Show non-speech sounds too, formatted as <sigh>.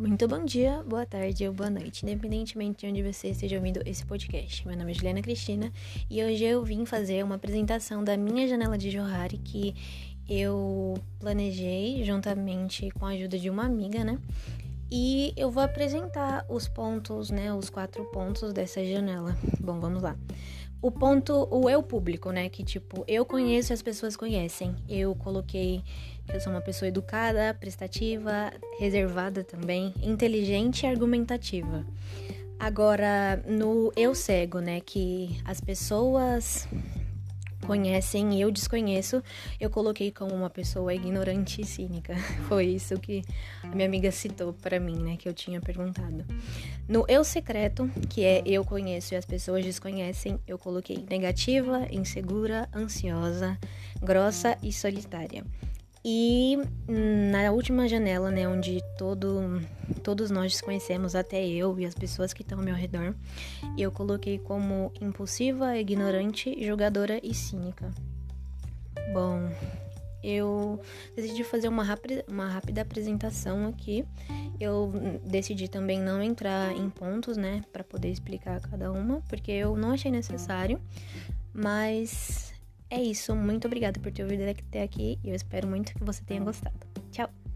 Muito bom dia, boa tarde ou boa noite, independentemente de onde você esteja ouvindo esse podcast. Meu nome é Juliana Cristina e hoje eu vim fazer uma apresentação da minha janela de Johari que eu planejei juntamente com a ajuda de uma amiga, né? E eu vou apresentar os pontos, né? Os quatro pontos dessa janela. Bom, vamos lá. O ponto, o eu público, né? Que tipo, eu conheço e as pessoas conhecem. Eu coloquei que eu sou uma pessoa educada, prestativa, reservada também, inteligente e argumentativa. Agora, no eu cego, né? Que as pessoas conhecem e eu desconheço, eu coloquei como uma pessoa ignorante e cínica. <laughs> Foi isso que a minha amiga citou para mim, né, que eu tinha perguntado. No eu secreto, que é eu conheço e as pessoas desconhecem, eu coloquei negativa, insegura, ansiosa, grossa e solitária. E na última janela, né, onde todo, todos nós conhecemos, até eu e as pessoas que estão ao meu redor, eu coloquei como impulsiva, ignorante, julgadora e cínica. Bom, eu decidi fazer uma rápida, uma rápida apresentação aqui. Eu decidi também não entrar em pontos, né, para poder explicar cada uma, porque eu não achei necessário, mas é isso. Muito obrigada por ter ouvido até aqui e eu espero muito que você tenha gostado. Tchau!